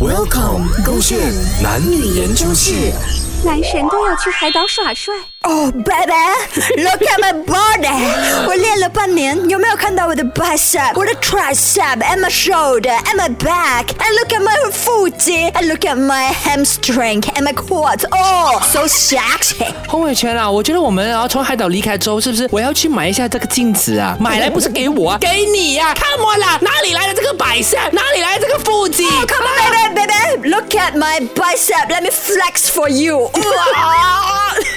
Welcome，勾线男女研究室。男神都要去海岛耍帅。Oh baby, look at my body！我练了半年，有没有看到我的 bicep、我的 tricep、and my shoulder、and my back？And look at my 腹肌，and look at my hamstring and my quads。Oh, so sexy！洪伟全啊，我觉得我们要从海岛离开之后，是不是我要去买一下这个镜子啊？买来不是给我啊，给你呀、看我啦，哪里来的这个摆设？哪里来的这个腹肌？ Come on, baby, baby! Look at my bicep. Let me flex for you.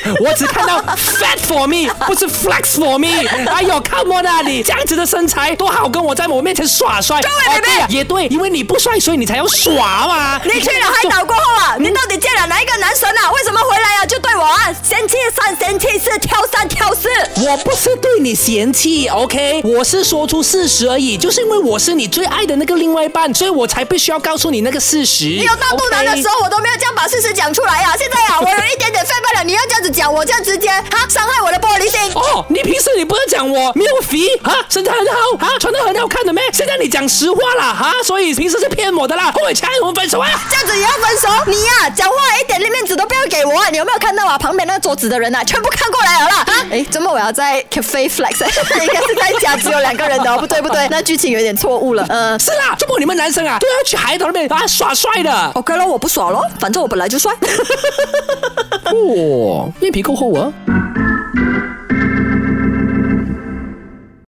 哇 我只看到 fat for me，不是 flex for me。哎呦，come on 啊，你这样子的身材多好，跟我在我面前耍帅。位哦妹妹对啊也对，因为你不帅，所以你才要耍嘛。你去了海岛过后啊，你到底见了哪一个男神啊？为什么回来啊就对我啊嫌弃三嫌弃四挑三挑四？我不是对你嫌弃，OK，我是说出事实而已，就是因为我是你最爱的那个另外一半，所以我才必须要告诉你那个事实。你有大肚腩的时候，我都没有这样把事实讲出来啊！讲，我这样直接哈伤害我的玻璃心。哦，你平时你不是讲我没有肥哈，身材很好哈，穿的很好看的咩？现在你讲实话啦哈，所以平时是骗我的啦。后尾钱我们分手啊！这样子也要分手？你呀、讲话一点面子都不要给我啊！你有没有看到啊？旁边那个桌子的人啊，全部看过来了啦！啊，哎，怎么我要在 cafe flex？应该是在家只有两个人的哦，不对不对，那剧情有点错误了。嗯、是啦，周末你们男生啊都要去海岛那边啊耍帅的。OK 咯，我不耍咯，反正我本来就帅。哦，面皮够厚啊。